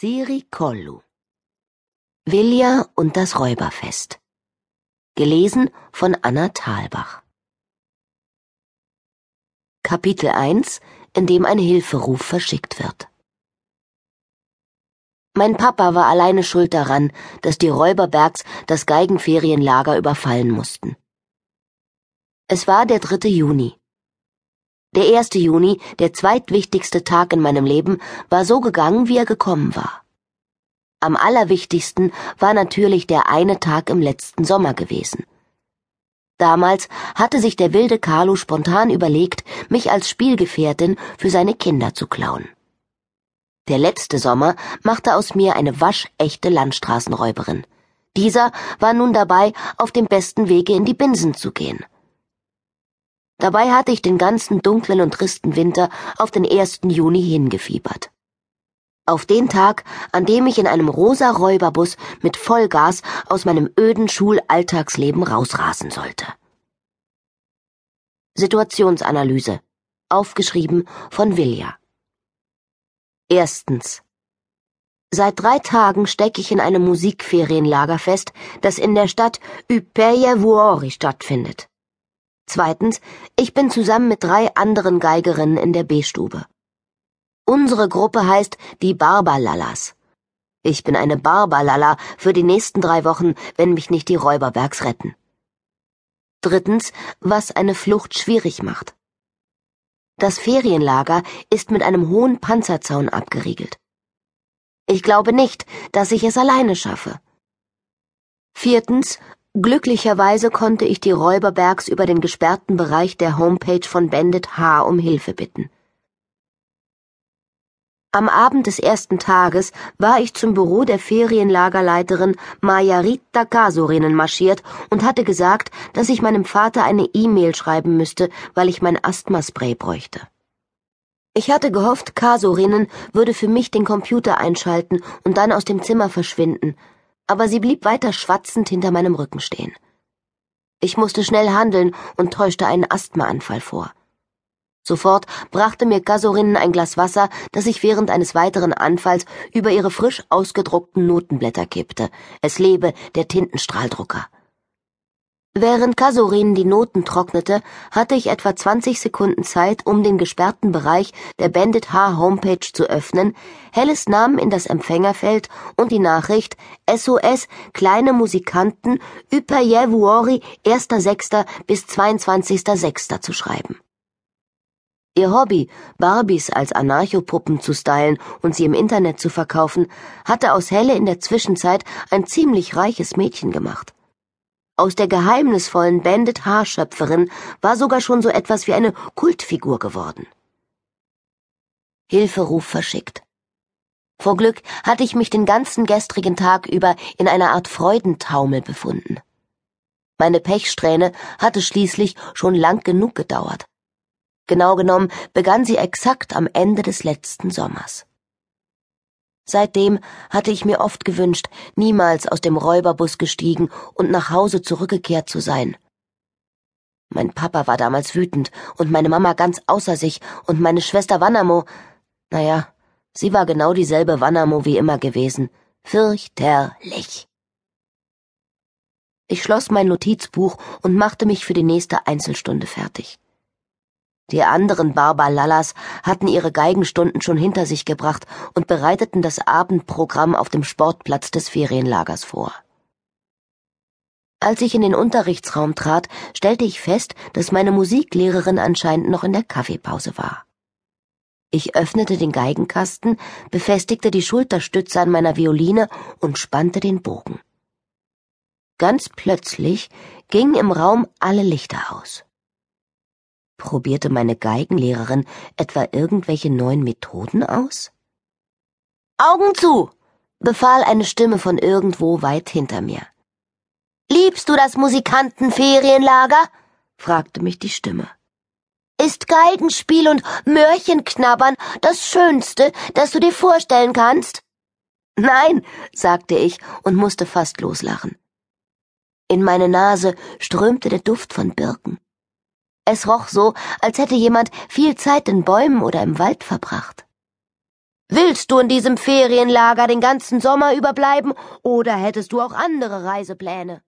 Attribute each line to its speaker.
Speaker 1: Siri Kollu Vilja und das Räuberfest Gelesen von Anna Thalbach Kapitel 1, in dem ein Hilferuf verschickt wird. Mein Papa war alleine schuld daran, dass die Räuberbergs das Geigenferienlager überfallen mussten. Es war der 3. Juni. Der 1. Juni, der zweitwichtigste Tag in meinem Leben, war so gegangen, wie er gekommen war. Am allerwichtigsten war natürlich der eine Tag im letzten Sommer gewesen. Damals hatte sich der wilde Carlo spontan überlegt, mich als Spielgefährtin für seine Kinder zu klauen. Der letzte Sommer machte aus mir eine waschechte Landstraßenräuberin. Dieser war nun dabei, auf dem besten Wege in die Binsen zu gehen. Dabei hatte ich den ganzen dunklen und tristen Winter auf den 1. Juni hingefiebert. Auf den Tag, an dem ich in einem rosa Räuberbus mit Vollgas aus meinem öden Schulalltagsleben rausrasen sollte. Situationsanalyse. Aufgeschrieben von Vilja. Erstens. Seit drei Tagen stecke ich in einem Musikferienlager fest, das in der Stadt Vuori stattfindet. Zweitens, ich bin zusammen mit drei anderen Geigerinnen in der B-Stube. Unsere Gruppe heißt die Barbalallas. Ich bin eine Barbalalla für die nächsten drei Wochen, wenn mich nicht die Räuberbergs retten. Drittens, was eine Flucht schwierig macht. Das Ferienlager ist mit einem hohen Panzerzaun abgeriegelt. Ich glaube nicht, dass ich es alleine schaffe. Viertens, Glücklicherweise konnte ich die Räuberbergs über den gesperrten Bereich der Homepage von Bandit H um Hilfe bitten. Am Abend des ersten Tages war ich zum Büro der Ferienlagerleiterin Margarita Kasorinen marschiert und hatte gesagt, dass ich meinem Vater eine E-Mail schreiben müsste, weil ich mein Asthmaspray bräuchte. Ich hatte gehofft, Kasorinen würde für mich den Computer einschalten und dann aus dem Zimmer verschwinden, aber sie blieb weiter schwatzend hinter meinem Rücken stehen. Ich musste schnell handeln und täuschte einen Asthmaanfall vor. Sofort brachte mir Gasorin ein Glas Wasser, das ich während eines weiteren Anfalls über ihre frisch ausgedruckten Notenblätter kippte. Es lebe der Tintenstrahldrucker. Während Kasorin die Noten trocknete, hatte ich etwa 20 Sekunden Zeit, um den gesperrten Bereich der Bandit H Homepage zu öffnen, helles Namen in das Empfängerfeld und die Nachricht SOS kleine Musikanten Vuori 1.6. bis 22.6. zu schreiben. Ihr Hobby, Barbies als Anarchopuppen zu stylen und sie im Internet zu verkaufen, hatte aus Helle in der Zwischenzeit ein ziemlich reiches Mädchen gemacht. Aus der geheimnisvollen Bandit-Haarschöpferin war sogar schon so etwas wie eine Kultfigur geworden. Hilferuf verschickt. Vor Glück hatte ich mich den ganzen gestrigen Tag über in einer Art Freudentaumel befunden. Meine Pechsträhne hatte schließlich schon lang genug gedauert. Genau genommen begann sie exakt am Ende des letzten Sommers. Seitdem hatte ich mir oft gewünscht, niemals aus dem Räuberbus gestiegen und nach Hause zurückgekehrt zu sein. Mein Papa war damals wütend und meine Mama ganz außer sich und meine Schwester Wanamo, naja, sie war genau dieselbe Wanamo wie immer gewesen. Fürchterlich. Ich schloss mein Notizbuch und machte mich für die nächste Einzelstunde fertig. Die anderen Barbalallas hatten ihre Geigenstunden schon hinter sich gebracht und bereiteten das Abendprogramm auf dem Sportplatz des Ferienlagers vor. Als ich in den Unterrichtsraum trat, stellte ich fest, dass meine Musiklehrerin anscheinend noch in der Kaffeepause war. Ich öffnete den Geigenkasten, befestigte die Schulterstütze an meiner Violine und spannte den Bogen. Ganz plötzlich gingen im Raum alle Lichter aus. Probierte meine Geigenlehrerin etwa irgendwelche neuen Methoden aus? Augen zu, befahl eine Stimme von irgendwo weit hinter mir. Liebst du das Musikantenferienlager? fragte mich die Stimme. Ist Geigenspiel und Mörchenknabbern das Schönste, das du dir vorstellen kannst? Nein, sagte ich und musste fast loslachen. In meine Nase strömte der Duft von Birken. Es roch so, als hätte jemand viel Zeit in Bäumen oder im Wald verbracht. Willst du in diesem Ferienlager den ganzen Sommer überbleiben oder hättest du auch andere Reisepläne?